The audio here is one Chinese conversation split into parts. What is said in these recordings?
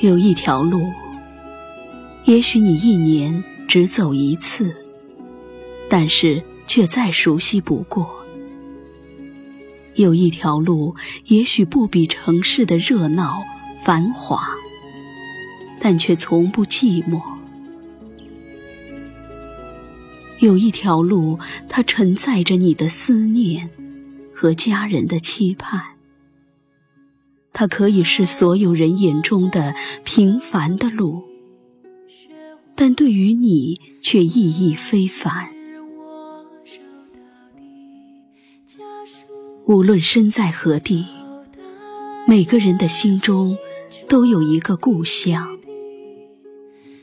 有一条路，也许你一年只走一次，但是却再熟悉不过。有一条路，也许不比城市的热闹繁华，但却从不寂寞。有一条路，它承载着你的思念和家人的期盼。它可以是所有人眼中的平凡的路，但对于你却意义非凡。无论身在何地，每个人的心中都有一个故乡。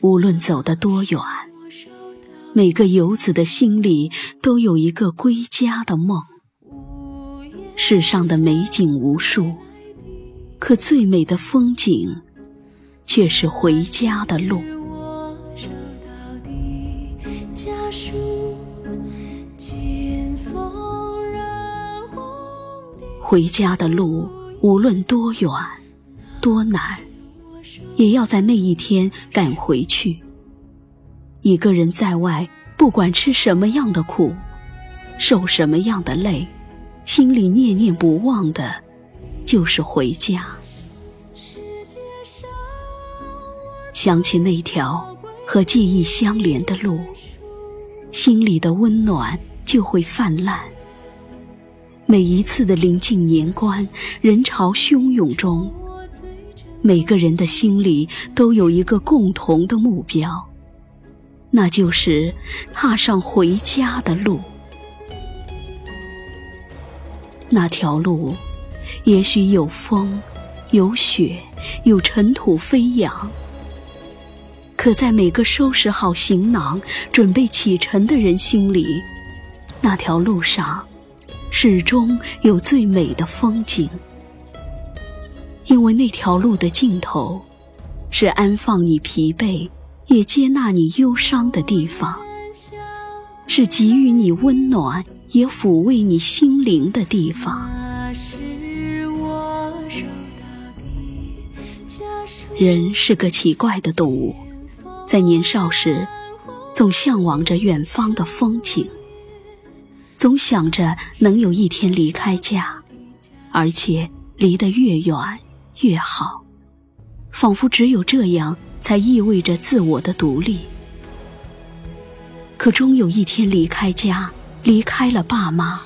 无论走得多远，每个游子的心里都有一个归家的梦。世上的美景无数，可最美的风景，却是回家的路。回家的路，无论多远、多难，也要在那一天赶回去。一个人在外，不管吃什么样的苦，受什么样的累，心里念念不忘的，就是回家。想起那条和记忆相连的路，心里的温暖就会泛滥。每一次的临近年关，人潮汹涌中，每个人的心里都有一个共同的目标，那就是踏上回家的路。那条路，也许有风，有雪，有尘土飞扬，可在每个收拾好行囊、准备启程的人心里，那条路上。始终有最美的风景，因为那条路的尽头，是安放你疲惫，也接纳你忧伤的地方，是给予你温暖，也抚慰你心灵的地方。人是个奇怪的动物，在年少时，总向往着远方的风景。总想着能有一天离开家，而且离得越远越好，仿佛只有这样才意味着自我的独立。可终有一天离开家，离开了爸妈，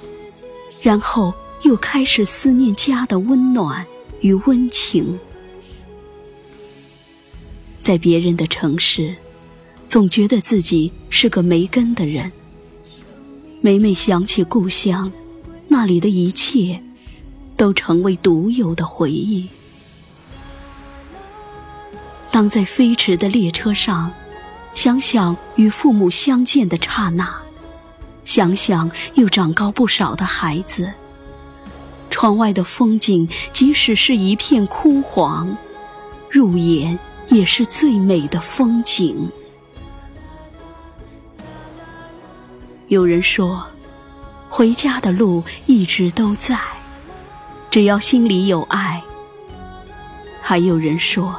然后又开始思念家的温暖与温情。在别人的城市，总觉得自己是个没根的人。每每想起故乡，那里的一切都成为独有的回忆。当在飞驰的列车上，想想与父母相见的刹那，想想又长高不少的孩子，窗外的风景，即使是一片枯黄，入眼也是最美的风景。有人说，回家的路一直都在，只要心里有爱。还有人说，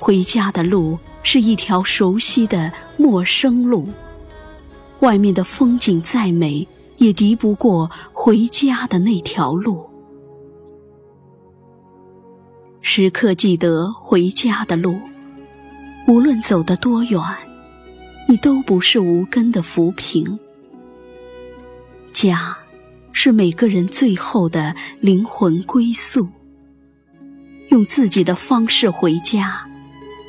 回家的路是一条熟悉的陌生路，外面的风景再美，也敌不过回家的那条路。时刻记得回家的路，无论走得多远，你都不是无根的浮萍。家，是每个人最后的灵魂归宿。用自己的方式回家，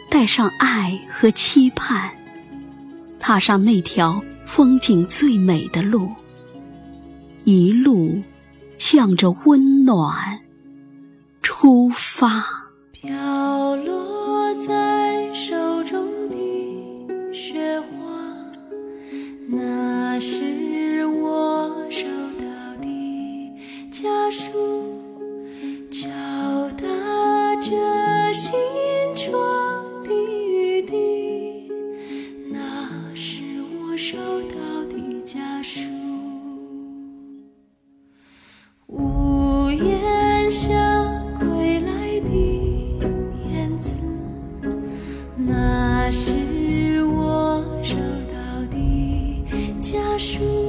带上爱和期盼，踏上那条风景最美的路，一路向着温暖出发。下归来的燕子那是我收到的家书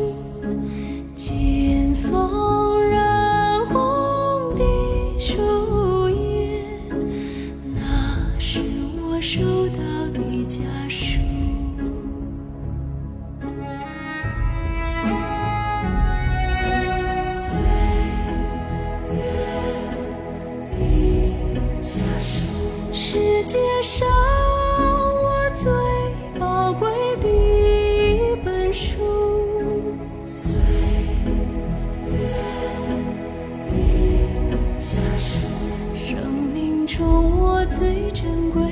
界上我最宝贵的一本书。生命中我最珍贵。